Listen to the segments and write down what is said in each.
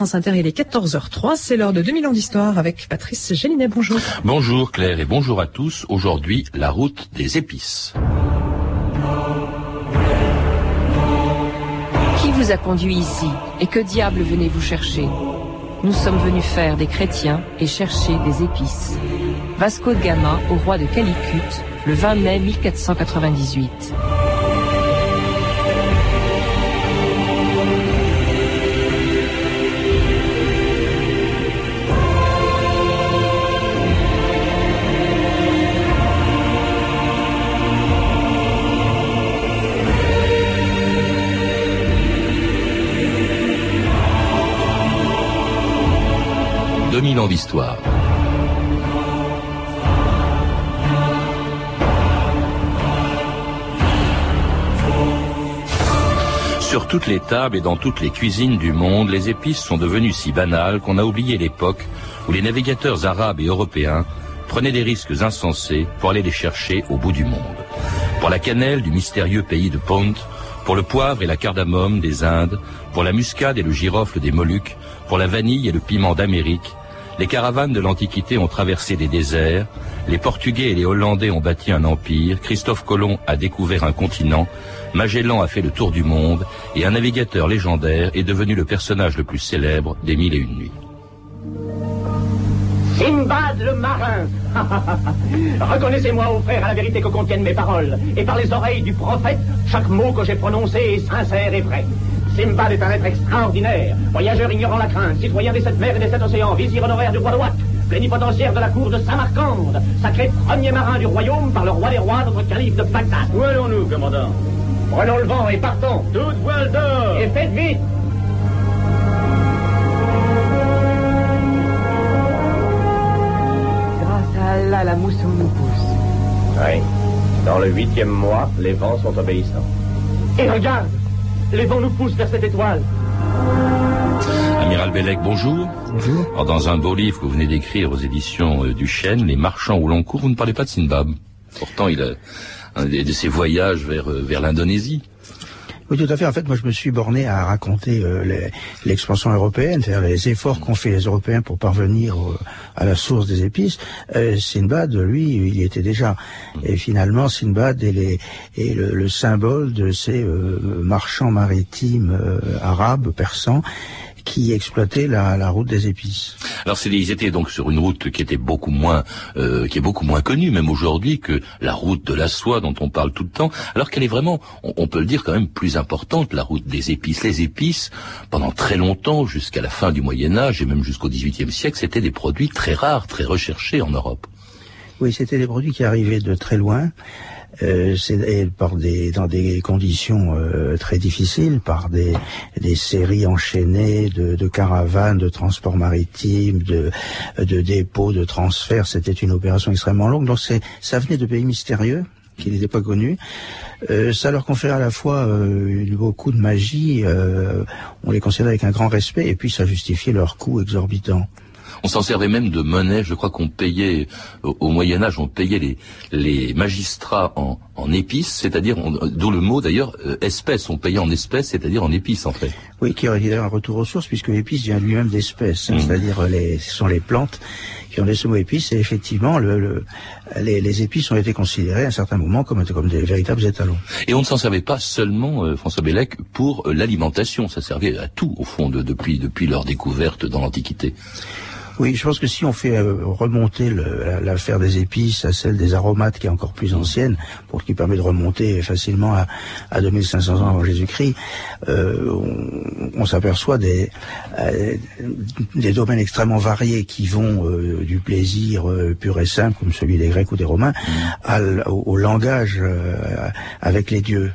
France Inter, il est 14h03, c'est l'heure de 2000 ans d'histoire avec Patrice Gélinet, bonjour. Bonjour Claire et bonjour à tous. Aujourd'hui, la route des épices. Qui vous a conduit ici et que diable venez-vous chercher? Nous sommes venus faire des chrétiens et chercher des épices. Vasco de Gama au roi de Calicut, le 20 mai 1498. 2000 ans d'histoire. Sur toutes les tables et dans toutes les cuisines du monde, les épices sont devenues si banales qu'on a oublié l'époque où les navigateurs arabes et européens prenaient des risques insensés pour aller les chercher au bout du monde. Pour la cannelle du mystérieux pays de Pont, pour le poivre et la cardamome des Indes, pour la muscade et le girofle des Moluques, pour la vanille et le piment d'Amérique, les caravanes de l'Antiquité ont traversé des déserts, les Portugais et les Hollandais ont bâti un empire, Christophe Colomb a découvert un continent, Magellan a fait le tour du monde, et un navigateur légendaire est devenu le personnage le plus célèbre des Mille et Une Nuits. Simbad le marin. Reconnaissez-moi, ô frère, à la vérité que contiennent mes paroles, et par les oreilles du prophète, chaque mot que j'ai prononcé est sincère et vrai. Simbad est un être extraordinaire, voyageur ignorant la crainte, citoyen des sept mers et des sept océans, vizir honoraire du roi de Watt, plénipotentiaire de la cour de Samarcande, sacré premier marin du royaume par le roi des rois, notre calife de Bagdad. Où allons-nous, commandant? Prenons le vent et partons. Toute voile d'or Et faites vite Grâce à Allah, la mousson nous pousse. Oui. Dans le huitième mois, les vents sont obéissants. Et regarde Les vents nous poussent vers cette étoile. Amiral Bellec, bonjour. Bonjour. Alors, dans un beau livre que vous venez d'écrire aux éditions euh, du Chêne, Les marchands au long cours, vous ne parlez pas de Sinbad. Pourtant, il a un de ses voyages vers, euh, vers l'Indonésie. Oui, tout à fait. En fait, moi, je me suis borné à raconter euh, l'expansion européenne, faire les efforts qu'ont fait les Européens pour parvenir à la source des épices. Euh, Sinbad, lui, il y était déjà. Et finalement, Sinbad est, le symbole de ces euh, marchands maritimes euh, arabes, persans, qui exploitaient la, la route des épices. Alors, ils étaient donc sur une route qui était beaucoup moins, euh, qui est beaucoup moins connue, même aujourd'hui, que la route de la soie dont on parle tout le temps. Alors qu'elle est vraiment, on, on peut le dire quand même plus importante, la route des épices. Les épices, pendant très longtemps, jusqu'à la fin du Moyen Âge et même jusqu'au XVIIIe siècle, c'était des produits très rares, très recherchés en Europe. Oui, c'était des produits qui arrivaient de très loin, euh, c'est- par des, dans des conditions euh, très difficiles, par des, des séries enchaînées de, de caravanes, de transports maritimes, de, de dépôts, de transferts. C'était une opération extrêmement longue. Donc ça venait de pays mystérieux qui n'étaient pas connus. Euh, ça leur conférait à la fois euh, beaucoup de magie, euh, on les considérait avec un grand respect, et puis ça justifiait leur coût exorbitant. On s'en servait même de monnaie. Je crois qu'on payait au, au Moyen Âge, on payait les, les magistrats en, en épices, c'est-à-dire, on- d'où le mot d'ailleurs euh, espèces. On payait en espèces, c'est-à-dire en épices en fait. Oui, qui aurait d'ailleurs un retour aux sources, puisque l'épice vient lui-même d'espèces, hein, Mhm. c'est-à-dire euh, les, ce sont les plantes qui ont des ce mot épices, et effectivement, le, le- les, les épices ont été considérées à un certain moment comme, comme des véritables étalons. Et on ne s'en servait pas seulement, euh, François Bellec, pour l'alimentation. Ça servait à tout, au fond, de- depuis, depuis leur découverte dans l'Antiquité. Oui, je pense que si on fait euh, remonter l'affaire des épices à celle des aromates, qui est encore plus ancienne, pour qui permet de remonter facilement à, à 2500 ans avant Jésus-Christ, euh, on, on s'aperçoit des, euh, des domaines extrêmement variés qui vont euh, du plaisir pur et simple, comme celui des Grecs ou des Romains, à l- au, au langage avec les dieux.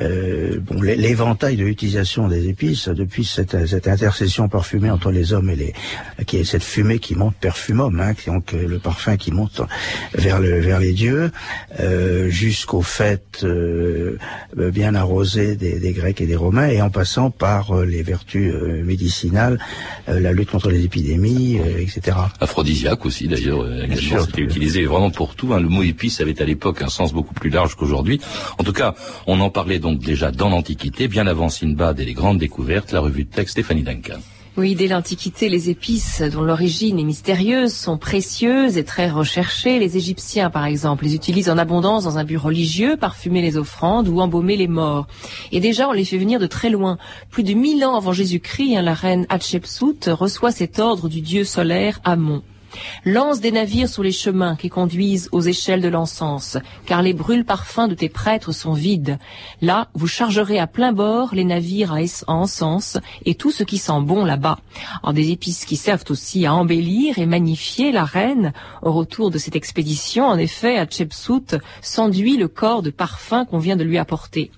Euh, bon, l'é- l'éventail de l'utilisation des épices depuis cette, cette intercession parfumée entre les hommes et les, qui est cette fumée qui monte perfumum, hein, qui, donc le parfum qui monte vers le vers les dieux, euh, jusqu'aux fêtes euh, euh, bien arrosées des, des Grecs et des Romains, et en passant par euh, les vertus euh, médicinales, euh, la lutte contre les épidémies, euh, etc. Aphrodisiaque aussi, d'ailleurs. C'était utilisé vraiment pour tout. hein. Le mot épice avait à l'époque un sens beaucoup plus large qu'aujourd'hui. En tout cas, on en parlait donc déjà dans l'Antiquité, bien avant Sinbad et les grandes découvertes, la revue de texte Stéphanie Duncan. Oui, dès l'Antiquité, les épices, dont l'origine est mystérieuse, sont précieuses et très recherchées. Les Égyptiens, par exemple, les utilisent en abondance dans un but religieux, parfumer les offrandes ou embaumer les morts. Et déjà, on les fait venir de très loin. Plus de mille ans avant Jésus-Christ, hein, la reine Hatshepsut reçoit cet ordre du dieu solaire Amon. Lance des navires sur les chemins qui conduisent aux échelles de l'encens, car les brûles parfums de tes prêtres sont vides. Là, vous chargerez à plein bord les navires à encens et tout ce qui sent bon là-bas. En des épices qui servent aussi à embellir et magnifier la reine. Au retour de cette expédition, en effet, à Tchepsout, s'enduit le corps de parfum qu'on vient de lui apporter.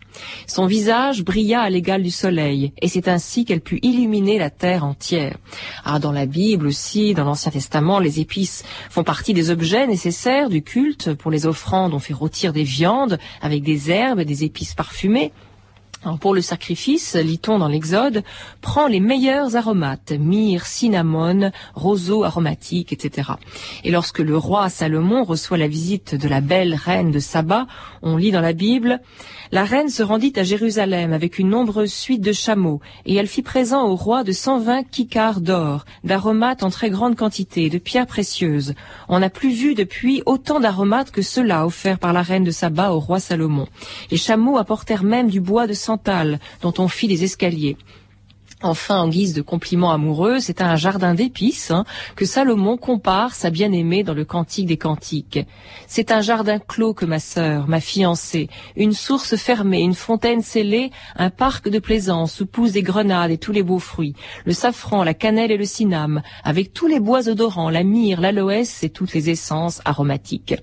Son visage brilla à l'égal du soleil, et c'est ainsi qu'elle put illuminer la terre entière. Ah, dans la Bible aussi, dans l'Ancien Testament, les épices font partie des objets nécessaires du culte. Pour les offrandes, on fait rôtir des viandes avec des herbes et des épices parfumées pour le sacrifice, lit-on dans l'Exode, prend les meilleurs aromates, myrrhe, cinnamone, roseau aromatique, etc. Et lorsque le roi Salomon reçoit la visite de la belle reine de Saba, on lit dans la Bible, la reine se rendit à Jérusalem avec une nombreuse suite de chameaux, et elle fit présent au roi de 120 kikars d'or, d'aromates en très grande quantité, de pierres précieuses. On n'a plus vu depuis autant d'aromates que ceux-là offerts par la reine de Saba au roi Salomon. Les chameaux apportèrent même du bois de dont on fit des escaliers. Enfin, en guise de compliment amoureux, c'est un jardin d'épices hein, que Salomon compare sa bien-aimée dans le Cantique des Cantiques. C'est un jardin clos que ma sœur, ma fiancée, une source fermée, une fontaine scellée, un parc de plaisance où poussent des grenades et tous les beaux fruits, le safran, la cannelle et le cinname, avec tous les bois odorants, la myrrhe, l'aloès et toutes les essences aromatiques.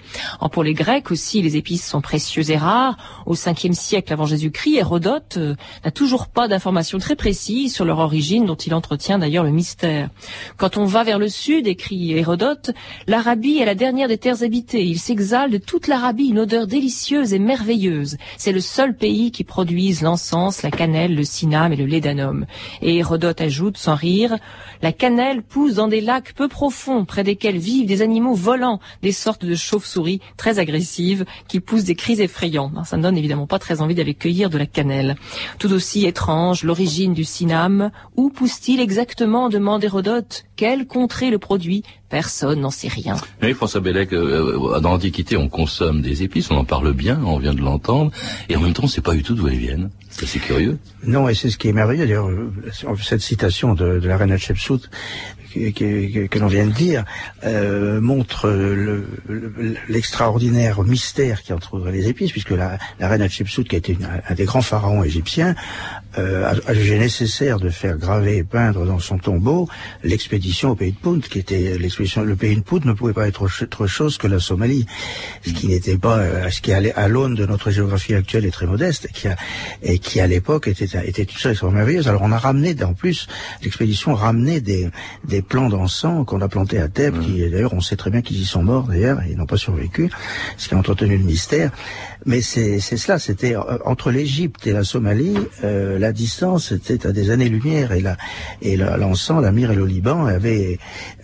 pour les Grecs aussi, les épices sont précieuses et rares. Au 5 siècle avant Jésus-Christ, Hérodote euh, n'a toujours pas d'informations très précises leur origine, dont il entretient d'ailleurs le mystère. Quand on va vers le sud, écrit Hérodote, l'Arabie est la dernière des terres habitées. Il s'exhale de toute l'Arabie une odeur délicieuse et merveilleuse. C'est le seul pays qui produise l'encens, la cannelle, le cinname et le lédanum. Et Hérodote ajoute, sans rire, la cannelle pousse dans des lacs peu profonds, près desquels vivent des animaux volants, des sortes de chauves-souris très agressives, qui poussent des cris effrayants. Ça ne donne évidemment pas très envie d'aller cueillir de la cannelle. Tout aussi étrange, l'origine du cinname, où pousse-t-il exactement demande Hérodote. Quelle contrée le produit Personne n'en sait rien. Oui, François Bellec, euh, dans l'Antiquité, on consomme des épices, on en parle bien, on vient de l'entendre, et en même temps, on ne sait pas du tout d'où elles viennent. C'est assez curieux. Non, et c'est ce qui est merveilleux. D'ailleurs, euh, cette citation de, de la reine Hatshepsut que, l'on vient de dire euh, montre l'extraordinaire mystère qui entourerait les épices, puisque la, reine Hatshepsut, qui a été un des grands pharaons égyptiens, euh, a, jugé nécessaire de faire graver et peindre dans son tombeau l'expédition au pays de Punt, qui était l'expédition. Le pays de Punt ne pouvait pas être autre chose que la Somalie, ce qui n'était pas, euh, ce qui allait à l'aune de notre géographie actuelle est très modeste, et qui, a, et qui à l'époque était, était une chose merveilleuse. Alors on a ramené, en plus, l'expédition ramenait des, des plants d'encens qu'on a plantés à Thèbes, qui d'ailleurs on sait très bien qu'ils y sont morts d'ailleurs, ils n'ont pas survécu, ce qui a entretenu le mystère. Mais c'est cela, c'était euh, entre l'Égypte et la Somalie, euh, la distance était à des années-lumière et la et l'encens, la myrrhe et le Liban avaient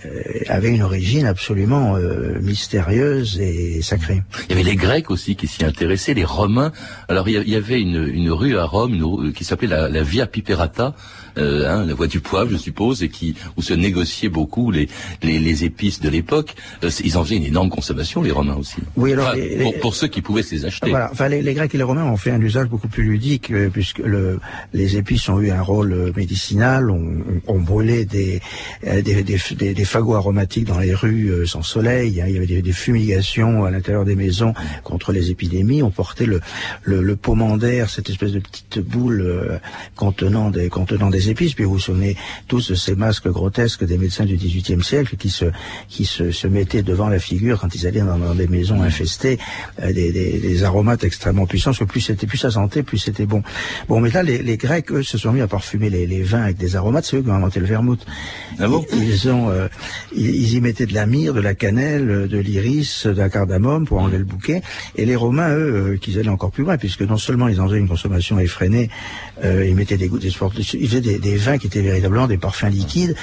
euh, avaient une origine absolument euh, mystérieuse et sacrée. Il y avait les Grecs aussi qui s'y intéressaient, les Romains. Alors il y avait une, rue à Rome qui s'appelait la, la Via Piperata euh, hein, la voie du poivre, je suppose, et qui où se négociaient beaucoup les les, les épices de l'époque. Euh, ils en faisaient une énorme consommation, les Romains aussi. Oui, alors pour, pour, ceux qui pouvaient se les acheter. Voilà, enfin les, Grecs et les Romains ont fait un usage beaucoup plus ludique euh, puisque le, les épices ont eu un rôle euh, médicinal. On, on, brûlait des des, des, des, fagots aromatiques dans les rues sans soleil. Hein, il y avait des, des fumigations à l'intérieur des maisons contre les épidémies. On portait le le, le cette espèce de petite boule contenant des contenant des épices, puis vous vous souvenez tous de ces masques grotesques des médecins du XVIIIe siècle qui se qui se, se, mettaient devant la figure quand ils allaient dans, des maisons infestées euh, des, des, des, aromates extrêmement puissants, parce que plus c'était plus ça sentait, plus c'était bon. Bon, mais là, les, les, Grecs, eux, se sont mis à parfumer les, les vins avec des aromates. C'est eux qui ont inventé le vermouth. Ah bon ils, ont, euh, ils, y mettaient de la myrrhe, de la cannelle, de l'iris, de la cardamome pour enlever le bouquet. Et les Romains, eux, euh, qu'ils allaient encore plus loin, puisque non seulement ils en faisaient une consommation effrénée, ils mettaient des gouttes, ils faisaient des des, des, vins qui étaient véritablement des parfums liquides.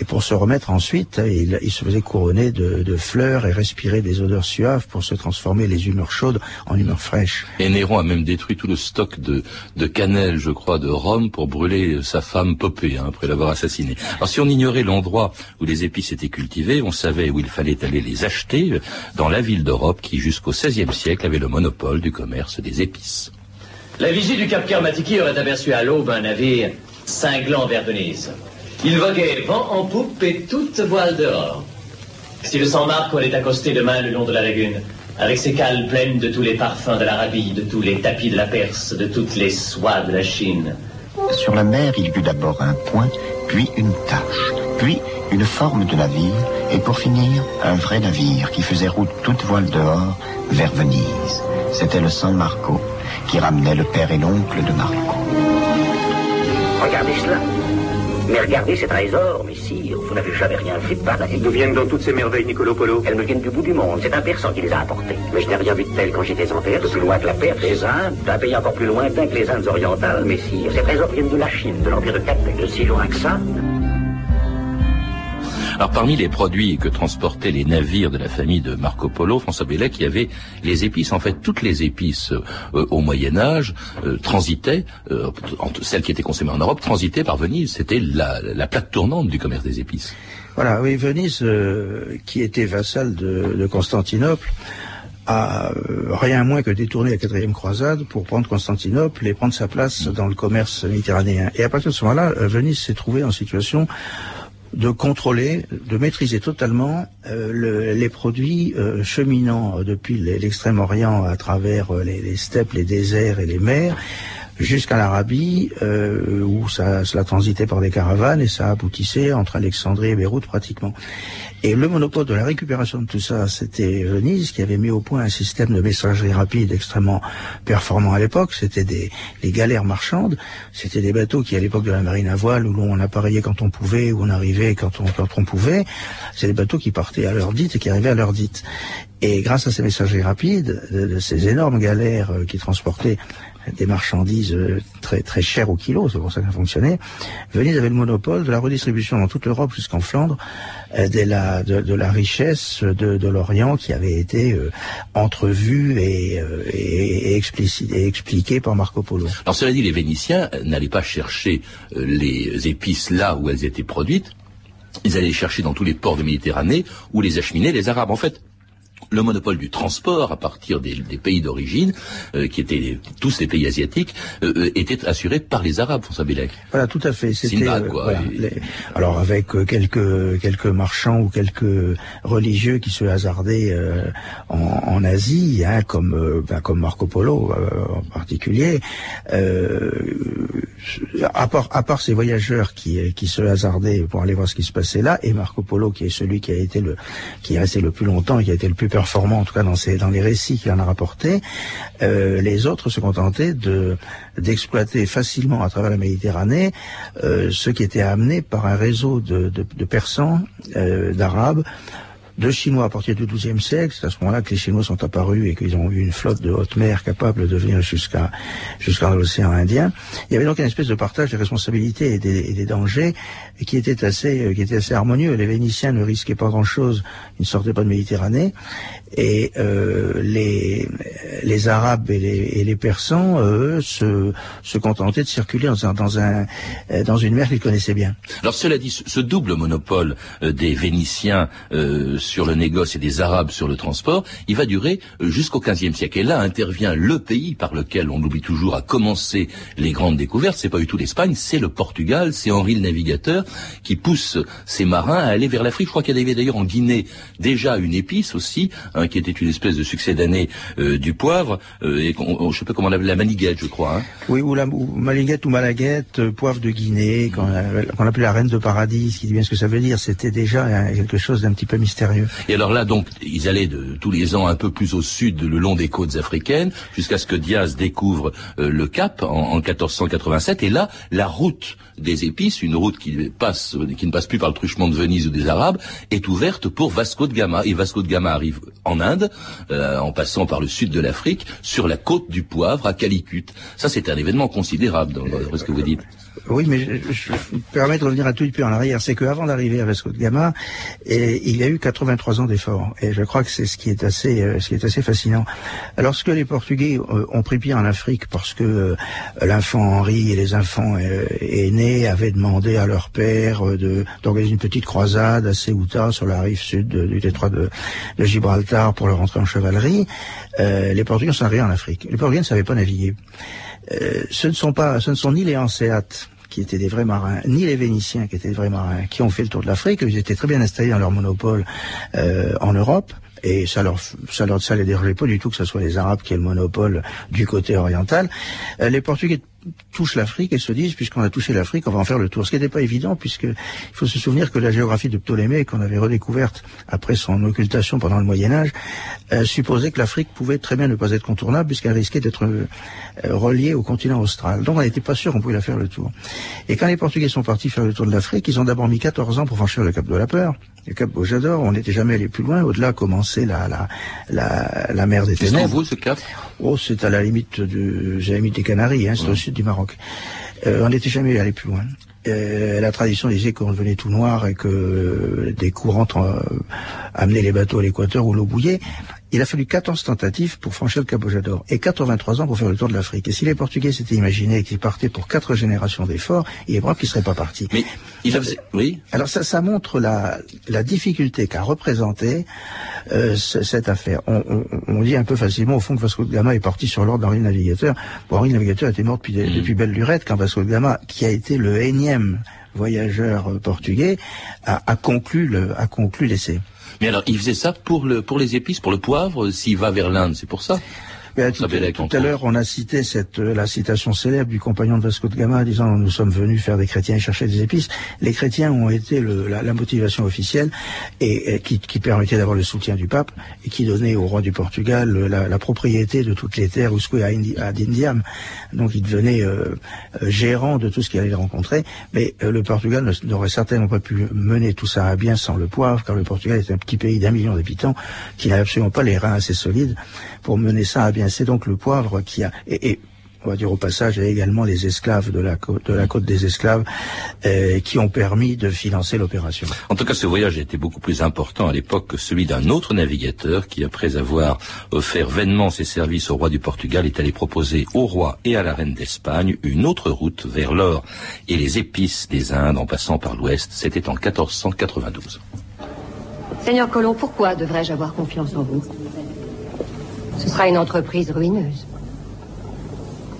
Et pour se remettre ensuite, il, il se faisait couronner de, de, fleurs et respirer des odeurs suaves pour se transformer les humeurs chaudes en humeurs fraîches. Et Néron a même détruit tout le stock de, de cannelle, je crois, de Rome pour brûler sa femme Popée hein, après l'avoir assassinée. Alors si on ignorait l'endroit où les épices étaient cultivées, on savait où il fallait aller les acheter dans la ville d'Europe qui jusqu'au XVIe siècle avait le monopole du commerce des épices. La vigie du Cap Kermatiki aurait aperçu à l'aube un navire cinglant vers Venise. Il voguait vent en poupe et toute voile dehors. Si le San Marco allait accoster demain le long de la lagune, avec ses cales pleines de tous les parfums de l'Arabie, de tous les tapis de la Perse, de toutes les soies de la Chine. Sur la mer, il vit d'abord un point, puis une tache, puis une forme de navire, et pour finir, un vrai navire qui faisait route toute voile dehors vers Venise. C'était le San Marco, qui ramenait le père et l'oncle de Marco. Regardez cela. Mais regardez ces trésors, messire, vous n'avez jamais rien fait de pareil. D'où viennent donc toutes ces merveilles, Nicolo Polo Elles me viennent du bout du monde. C'est un Persan qui les a apportées. Mais je n'ai rien vu de tel quand j'étais en Perse, plus loin que la Perse, les Indes, d'un pays encore plus lointain que les Indes orientales, messire. Ces trésors viennent de la Chine, de l'Empire de Cathay, de si loin que ça. Alors parmi les produits que transportaient les navires de la famille de Marco Polo, François Bellec, il y avait les épices. En fait, toutes les épices euh, au Moyen Âge euh, transitaient, euh, celles qui étaient consommées en Europe, transitaient par Venise. C'était la, la, plaque tournante du commerce des épices. Voilà, oui, Venise, qui était vassale de, de Constantinople, a rien moins que détourné la quatrième croisade pour prendre Constantinople et prendre sa place dans le commerce méditerranéen. Et à partir de ce moment-là, Venise s'est trouvée en situation de contrôler, de maîtriser totalement euh, le, les produits euh, cheminant depuis l'extrême-orient à travers les, les, steppes, les déserts et les mers jusqu'à l'Arabie, euh, où ça, cela transitait par des caravanes et ça aboutissait entre Alexandrie et Beyrouth pratiquement. Et le monopole de la récupération de tout ça, c'était Venise qui avait mis au point un système de messagerie rapide extrêmement performant à l'époque. C'était des galères marchandes, c'était des bateaux qui à l'époque de la marine à voile où l'on appareillait quand on pouvait, où on arrivait quand on quand on pouvait. C'est des bateaux qui partaient à l'heure dite et qui arrivaient à l'heure dite. Et grâce à ces messageries rapides, de, de ces énormes galères euh, qui transportaient des marchandises euh, très très chères au kilo, c'est pour ça que ça fonctionnait. Venise avait le monopole de la redistribution dans toute l'Europe jusqu'en Flandre euh, de, la, de, la richesse de, de l'Orient qui avait été euh, entrevue et, euh, et, expliquée par Marco Polo. Alors cela dit, les Vénitiens n'allaient pas chercher les épices là où elles étaient produites, ils allaient chercher dans tous les ports de Méditerranée où les acheminaient les Arabes. En fait, le monopole du transport à partir des, des pays d'origine, euh, qui étaient tous les pays asiatiques, euh, euh, était assuré par les Arabes, François Bellec. Voilà, tout à fait. C'était, euh, voilà, les... Alors avec quelques quelques marchands ou quelques religieux qui se hasardaient en, en, Asie, hein, comme ben, comme Marco Polo en particulier. à part à part ces voyageurs qui qui se hasardaient pour aller voir ce qui se passait là, et Marco Polo qui est celui qui a été le qui est resté le plus longtemps et qui a été le plus performant, en tout cas dans, les récits qu'il en a rapportés, euh, les autres se contentaient de d'exploiter facilement à travers la Méditerranée euh, ce qui était amené par un réseau de, de, de persans, euh, d'arabes, de Chinois à partir du XIIe siècle. C'est à ce moment-là que les Chinois sont apparus et qu'ils ont eu une flotte de haute mer capable de venir jusqu'à l'océan Indien. Il y avait donc une espèce de partage des responsabilités et des, dangers qui était assez qui était assez harmonieux. Les Vénitiens ne risquaient pas grand-chose, ils ne sortaient pas de Méditerranée, et euh, les les Arabes et les, Persans eux se se contentaient de circuler dans un dans un dans une mer qu'ils connaissaient bien. Alors cela dit, ce double monopole des Vénitiens euh, sur le négoce et des Arabes sur le transport, il va durer jusqu'au XVe siècle. Et là intervient le pays par lequel on oublie toujours à commencer les grandes découvertes. C'est pas du tout l'Espagne, c'est le Portugal, c'est Henri le Navigateur qui pousse ses marins à aller vers l'Afrique. Je crois qu'il y avait d'ailleurs en Guinée déjà une épice aussi, hein, qui était une espèce de succès d'année euh, du poivre, euh, et on, je sais pas comment on l'appelle, la maniguette, je crois. Hein. Oui, ou la ou maniguette ou malaguette, euh, poivre de Guinée, qu'on qu appelait la reine de paradis, qui dit bien ce que ça veut dire. C'était déjà quelque chose d'un petit peu mystérieux. Et alors là, donc, ils allaient de, tous les ans un peu plus au sud, le long des côtes africaines, jusqu'à ce que Diaz découvre euh, le Cap en, en 1487. Et là, la route des épices, une route qui passe, qui ne passe plus par le truchement de Venise ou des Arabes, est ouverte pour Vasco de Gama. Et Vasco de Gama arrive en Inde, euh, en passant par le sud de l'Afrique, sur la côte du Poivre, à Calicut. Ça, c'est un événement considérable dans, dans ce que vous dites. Oui, mais je, me permets de revenir un tout petit peu en arrière. C'est qu'avant d'arriver à Vasco de Gama, il y a eu 83 ans d'efforts. Et je crois que c'est ce qui est assez, euh, fascinant. Lorsque les Portugais euh, ont pris pied en Afrique parce que euh, l'enfant Henri et les enfants aînés avaient demandé à leur père d'organiser une petite croisade à Ceuta sur la rive sud du détroit de, Gibraltar pour leur rentrer en chevalerie, les Portugais sont arrivés en Afrique. Les Portugais ne savaient pas naviguer. ce ne sont pas, ce ne sont ni les Hanséates qui étaient des vrais marins, ni les Vénitiens qui étaient des vrais marins, qui ont fait le tour de l'Afrique. Ils étaient très bien installés dans leur monopole euh, en Europe. Et ça leur, ça leur, les dérangeait pas du tout que ce soit les Arabes qui aient le monopole du côté oriental. Euh, les Portugais touchent l'Afrique et se disent, puisqu'on a touché l'Afrique, on va en faire le tour. Ce qui n'était pas évident, puisque il faut se souvenir que la géographie de Ptolémée, qu'on avait redécouverte après son occultation pendant le Moyen Âge, euh, supposait que l'Afrique pouvait très bien ne pas être contournable, puisqu'elle risquait d'être euh, reliée au continent austral. Donc on n'était pas sûr qu'on pouvait la faire le tour. Et quand les Portugais sont partis faire le tour de l'Afrique, ils ont d'abord mis 14 ans pour franchir le Cap de la Peur, le Cap Bojador. On n'était jamais allé plus loin. Au-delà commençait la, la, la, la mer des ténèbres. C'est vous ce cap Oh, c'est à la limite j'ai la limite des Canaries, hein, c'est au sud du Maroc. Euh, on n'était jamais allé plus loin. Euh, la tradition disait qu'on devenait tout noir et que des courants euh, amenaient les bateaux à l'équateur où l'eau bouillait. Il a fallu 14 tentatives pour franchir le Cap Bojador et 83 ans pour faire le tour de l'Afrique. Et si les Portugais s'étaient imaginés qu'ils partaient pour quatre générations d'efforts, il est probable qu'ils ne seraient pas partis. Mais il a... oui. Alors ça, ça montre la, la difficulté qu'a représenté euh, cette affaire. On, on, on, dit un peu facilement au fond que Vasco de Gama est parti sur l'ordre d'Henri le Navigateur. Bon, Henri le Navigateur était mort depuis, mm. depuis belle lurette quand Vasco de Gama, qui a été le énième voyageur portugais, a, a conclu le, a conclu l'essai. Mais alors, il faisait ça pour, le, pour les épices, pour le poivre, s'il va vers l'Inde, c'est pour ça? Tout, à l'heure, on a cité cette, euh, la citation célèbre du compagnon de Vasco de Gama disant nous sommes venus faire des chrétiens et chercher des épices. Les chrétiens ont été le, la, la, motivation officielle et, qui, qui, permettait d'avoir le soutien du pape et qui donnait au roi du Portugal la, la propriété de toutes les terres usque à, Indi, à Dindiam. Donc il devenait euh, euh, gérant de tout ce qu'il allait rencontrer. Mais euh, le Portugal n'aurait certainement pas pu mener tout ça à bien sans le poivre, car le Portugal est un petit pays d'un million d'habitants qui n'a absolument pas les reins assez solides pour mener ça à bien c'est donc le poivre qui a... Et, on va dire au passage, il y a également les esclaves de la côte, de la côte des esclaves euh, qui ont permis de financer l'opération. En tout cas, ce voyage était beaucoup plus important à l'époque que celui d'un autre navigateur qui, après avoir offert vainement ses services au roi du Portugal, est allé proposer au roi et à la reine d'Espagne une autre route vers l'or et les épices des Indes en passant par l'ouest. C'était en 1492. Seigneur Colomb, pourquoi devrais-je avoir confiance en vous? Ce sera une entreprise ruineuse.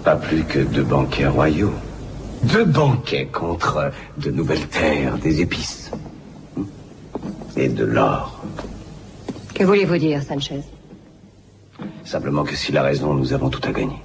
Pas plus que deux banquets royaux. Deux banquets contre de nouvelles terres, des épices. Et de l'or. Que voulez-vous dire, Sanchez? Simplement que s'il a raison, nous avons tout à gagner.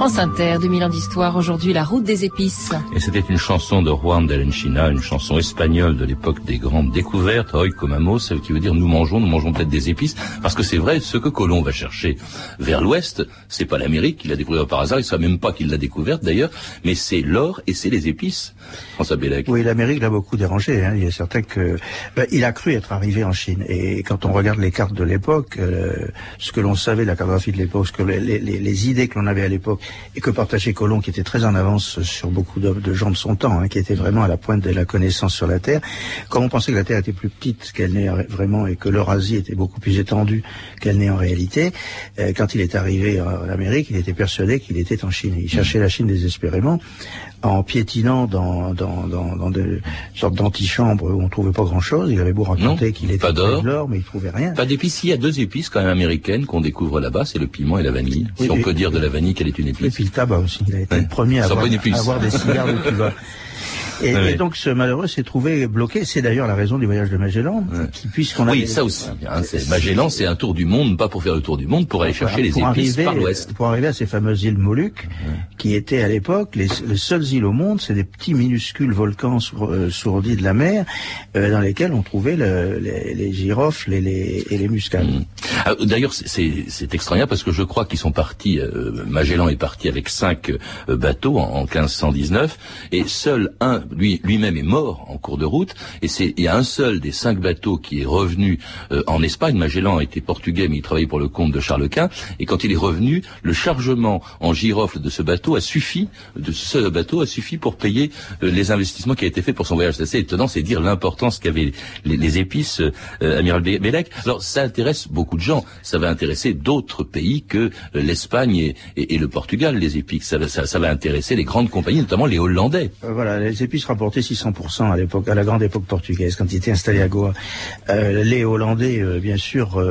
France Inter, 2000 ans d'histoire, aujourd'hui la route des épices. Et c'était une chanson de Juan de l'Enchina, une chanson espagnole de l'époque des grandes découvertes, Hoy Comamos, qui veut dire nous mangeons, nous mangeons peut-être des épices, parce que c'est vrai, ce que Colomb va chercher vers l'ouest, c'est pas l'Amérique qu'il a découvert par hasard, il ne sait même pas qu'il l'a découverte d'ailleurs, mais c'est l'or et c'est les épices. François Bellec. Oui, l'Amérique l'a beaucoup dérangé, hein. il est certain que, ben, il a cru être arrivé en Chine, et quand on regarde les cartes de l'époque, euh, ce que l'on savait de la cartographie de l'époque, ce que les, les, les idées que l'on avait à l'époque, et que partageait Colomb, qui était très en avance sur beaucoup de, gens de son temps, hein, qui était vraiment à la pointe de la connaissance sur la Terre. Comme on pensait que la Terre était plus petite qu'elle n'est vraiment et que l'Eurasie était beaucoup plus étendue qu'elle n'est en réalité, euh, quand il est arrivé en Amérique, il était persuadé qu'il était en Chine. Il cherchait la Chine désespérément en piétinant dans, dans, dans, dans des sortes d'antichambres où on trouvait pas grand-chose. Il avait beau raconter qu'il était de l'or, mais il trouvait rien. Pas d'épices. Il y a deux épices quand même américaines qu'on découvre là-bas, c'est le piment et la vanille. si on peut dire de la vanille qu'elle est une épice. Et puis le tabac aussi. Il a été le premier à avoir, des cigares de Cuba. Et, donc ce malheureux s'est trouvé bloqué. C'est d'ailleurs la raison du voyage de Magellan, puisqu'on Oui, ça aussi. Hein, Magellan, c'est un tour du monde, pas pour faire le tour du monde, pour aller chercher les épices par l'ouest. Pour arriver à ces fameuses îles Moluques, qui étaient à l'époque les, seules îles au monde, c'est des petits minuscules volcans euh, sourdis de la mer, euh, dans lesquels on trouvait le, les, les, girofles et les, et les muscades. Mm. Ah, d'ailleurs, c'est extraordinaire parce que je crois qu'ils sont partis. Euh, Magellan est parti avec cinq bateaux en, en 1519 et seul un, lui lui-même est mort en cours de route. Et c'est il y a un seul des cinq bateaux qui est revenu en Espagne. Magellan était portugais, mais il travaillait pour le compte de Charles Quint. Et quand il est revenu, le chargement en girofle de ce bateau a suffi, de ce bateau a suffi pour payer les investissements qui a été fait pour son voyage. C'est assez étonnant, c'est dire l'importance qu'avaient les, les, épices, euh, Amiral Bélec. Alors ça intéresse beaucoup de gens. Ça va intéresser d'autres pays que euh, l'Espagne et, le Portugal, les épices. Ça, va intéresser les grandes compagnies, notamment les Hollandais. Euh, voilà, les épices rapportaient 600% à l'époque, à la grande époque portugaise, quand ils étaient installés à Goa. Euh, les Hollandais, bien sûr,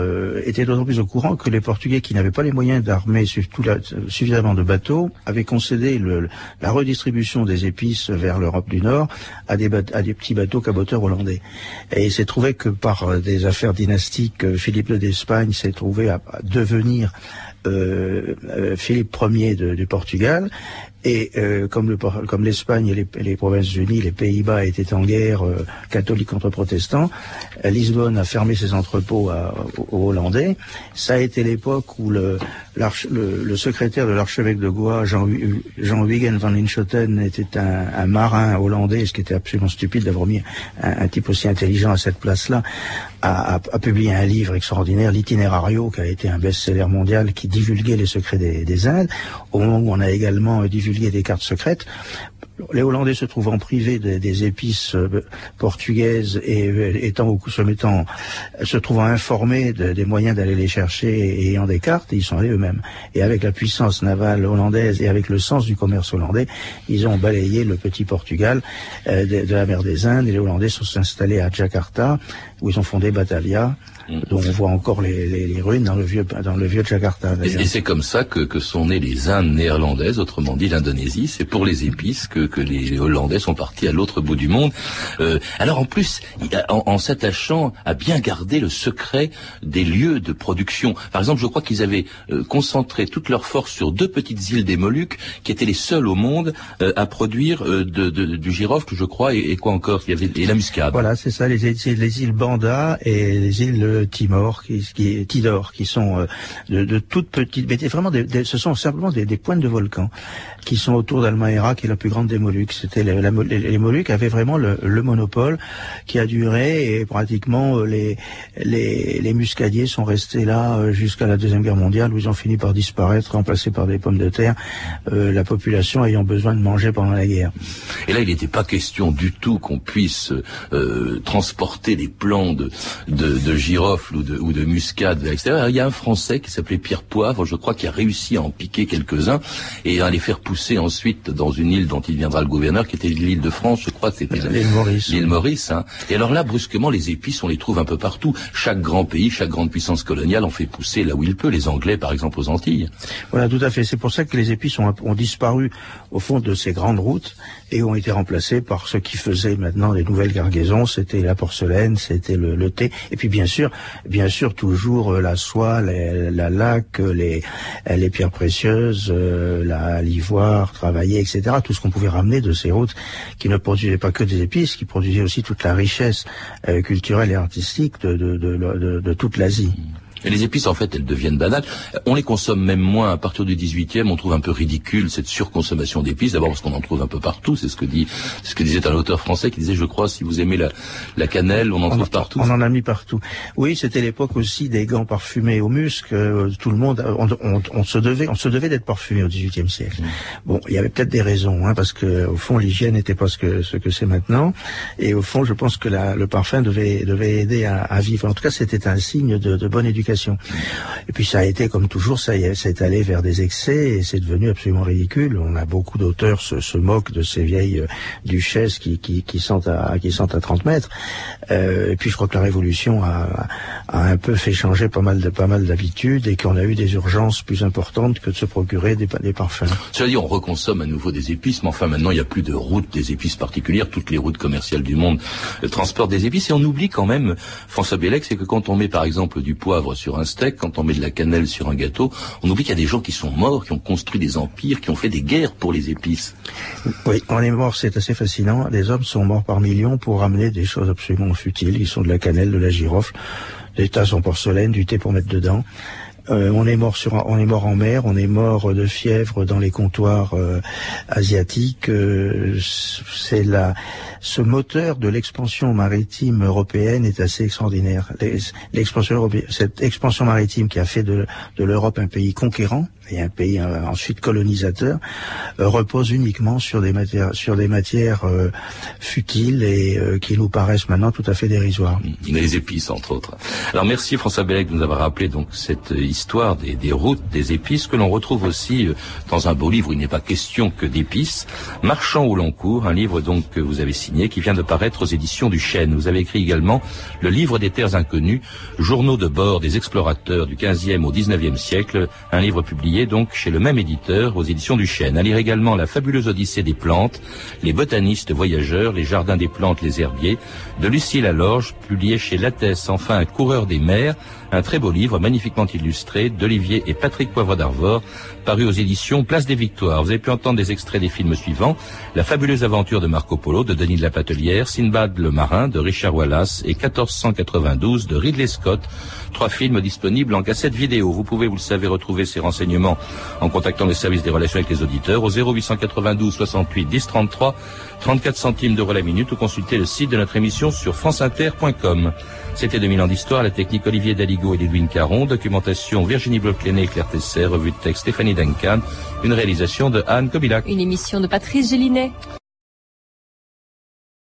étaient d'autant plus au courant que les Portugais, qui n'avaient pas les moyens d'armer suffisamment de bateaux, avaient concédé la redistribution des épices vers l'Europe du Nord à des, petits bateaux caboteurs hollandais. Et il s'est trouvé que par des affaires dynastiques, Philippe d'Espagne s'est trouvé à devenir euh, Philippe Ier du Portugal et euh, comme, le, comme l'Espagne et les, les Provinces-Unies, les Pays-Bas étaient en guerre euh, catholique contre protestant, euh, Lisbonne a fermé ses entrepôts à, aux Hollandais. Ça a été l'époque où le, le, le, secrétaire de l'archevêque de Goa, Jean, Jean van Linschoten, était un, un, marin hollandais, ce qui était absolument stupide d'avoir mis un, un, type aussi intelligent à cette place-là, a, a, a, publié un livre extraordinaire, l'Itinérario, qui a été un best-seller mondial, qui divulguait les secrets des, des Indes, au moment où on a également divulgué des cartes secrètes. Les Hollandais se trouvant privés des, épices euh, portugaises et euh, étant se mettant, se trouvant informés des moyens d'aller les chercher et ayant des cartes, ils sont allés eux-mêmes. Et avec la puissance navale hollandaise et avec le sens du commerce hollandais, ils ont balayé le petit Portugal euh, de, la mer des Indes et les Hollandais sont installés à Jakarta où ils ont fondé Batavia dont on voit encore les, les, les, ruines dans le vieux, dans le vieux Jakarta. Et, c'est comme ça que, que, sont nées les Indes néerlandaises, autrement dit l'Indonésie. C'est pour les épices que, que les, Hollandais sont partis à l'autre bout du monde. Euh, alors en plus, en, en s'attachant à bien garder le secret des lieux de production. Par exemple, je crois qu'ils avaient euh, concentré toute leur force sur deux petites îles des Moluques, qui étaient les seules au monde euh, à produire euh, de, de, du girofle, je crois, et, et, quoi encore? Il y avait et la muscade. Voilà, c'est ça, les, les îles Banda et les îles Timor, qui, qui Tidor, qui sont euh, de, de, toutes petites, mais vraiment, des, ce sont simplement des, des, pointes de volcans qui sont autour d'Almaera, qui est la plus grande des Moluques. C'était les, les, Moluques avaient vraiment le, le, monopole qui a duré et pratiquement euh, les, les, les muscadiers sont restés là euh, jusqu'à la deuxième guerre mondiale où ils ont fini par disparaître, remplacés par des pommes de terre, euh, la population ayant besoin de manger pendant la guerre. Et là, il n'était pas question du tout qu'on puisse euh, transporter des plants de, de, de girofle ou de, ou de muscade vers l'extérieur. Il y a un Français qui s'appelait Pierre Poivre, je crois, qui a réussi à en piquer quelques-uns et à les faire poussé ensuite dans une île dont il viendra le gouverneur, qui était l'île de France, je crois, c'était l'île Maurice. L'île Maurice. Hein. Et alors là, brusquement, les épices, on les trouve un peu partout. Chaque grand pays, chaque grande puissance coloniale en fait pousser là où il peut. Les Anglais, par exemple, aux Antilles. Voilà, tout à fait. C'est pour ça que les épices ont, ont disparu au fond de ces grandes routes et ont été remplacés par ce qui faisait maintenant les nouvelles cargaisons. C'était la porcelaine, c'était le, le, thé, et puis bien sûr, bien sûr toujours euh, la soie, la laque, les, les pierres précieuses, euh, l'ivoire travailler, etc. Tout ce qu'on pouvait ramener de ces routes qui ne produisaient pas que des épices, qui produisaient aussi toute la richesse euh, culturelle et artistique de, de toute l'Asie. Et les épices, en fait, elles deviennent banales. On les consomme même moins à partir du 18e. On trouve un peu ridicule cette surconsommation d'épices. D'abord parce qu'on en trouve un peu partout. C'est ce que dit, ce que disait un auteur français qui disait, je crois, si vous aimez la, la cannelle, on en trouve partout. On en a mis partout. Oui, c'était l'époque aussi des gants parfumés au musc. Euh, tout le monde, on, on, on, se devait, on se devait d'être parfumé au 18e siècle. Mmh. Bon, il y avait peut-être des raisons, hein, parce que au fond, l'hygiène n'était pas ce que ce que c'est maintenant. Et au fond, je pense que la, le parfum devait devait aider à, à vivre. En tout cas, c'était un signe de, de bonne éducation communication. Et puis ça a été, comme toujours, ça s'est allé vers des excès et c'est devenu absolument ridicule. On a beaucoup d'auteurs se, se moquent de ces vieilles euh, duchesses qui, qui, qui, sont à, qui sont à 30 mètres. Euh, et puis je crois que la Révolution a, a un peu fait changer pas mal de pas mal d'habitudes et qu'on a eu des urgences plus importantes que de se procurer des, des parfums. Cela dit, on reconsomme à nouveau des épices, mais enfin maintenant il n'y a plus de routes des épices particulières. Toutes les routes commerciales du monde euh, transportent des épices et on oublie quand même, François Bellec, c'est que quand on met par exemple du poivre sur un steak, quand on met de la cannelle sur un gâteau, on oublie qu'il y a des gens qui sont morts, qui ont construit des empires, qui ont fait des guerres pour les épices. Oui, on est mort, c'est assez fascinant. Les hommes sont morts par millions pour ramener des choses absolument futiles. Ils sont de la cannelle, de la girofle, des tasses en porcelaine, du thé pour mettre dedans. Euh, on est mort sur, on est mort en mer, on est mort de fièvre dans les comptoirs euh, asiatiques. Euh, c'est la, ce moteur de l'expansion maritime européenne est assez extraordinaire. L'expansion cette expansion maritime qui a fait de, de l'Europe un pays conquérant et un pays euh, ensuite colonisateur euh, repose uniquement sur des matières, sur des matières euh, futiles et qui nous paraissent maintenant tout à fait dérisoires. Les épices, entre autres. Alors merci François Bellec de nous avoir rappelé donc cette histoire des, des routes des épices que l'on retrouve aussi dans un beau livre où il n'est pas question que d'épices. Marchand au long cours, un livre donc que vous avez signé qui vient de paraître aux éditions du Chêne. Vous avez écrit également le livre des terres inconnues, journaux de bord des explorateurs du 15e au 19e siècle, un livre publié donc chez le même éditeur aux éditions du Chêne. À lire également la fabuleuse Odyssée des plantes, les botanistes voyageurs, les jardins des plantes, les herbiers, de Lucie Lalorge, publié chez Lattès, enfin un coureur des mers, un très beau livre magnifiquement illustré d'Olivier et Patrick Poivre d'Arvor, paru aux éditions Place des Victoires. Vous avez pu entendre des extraits des films suivants La fabuleuse aventure de Marco Polo de Denis de la Patelière, Sinbad le marin de Richard Wallace et 1492 de Ridley Scott. Trois films disponibles en cassette vidéo. Vous pouvez, vous le savez, retrouver ces renseignements en contactant le service des relations avec les auditeurs au 0892 68 10 33 34 centimes d'euros la minute ou consulter le site de notre émission sur franceinter.com. C'était 2000 ans d'histoire, la technique Olivier Daligo et Ludwig Caron, documentation Virginie bloch et Claire Tesser, revue de texte Stéphanie Duncan, une réalisation de Anne Kobilac. Une émission de Patrice Gélinet.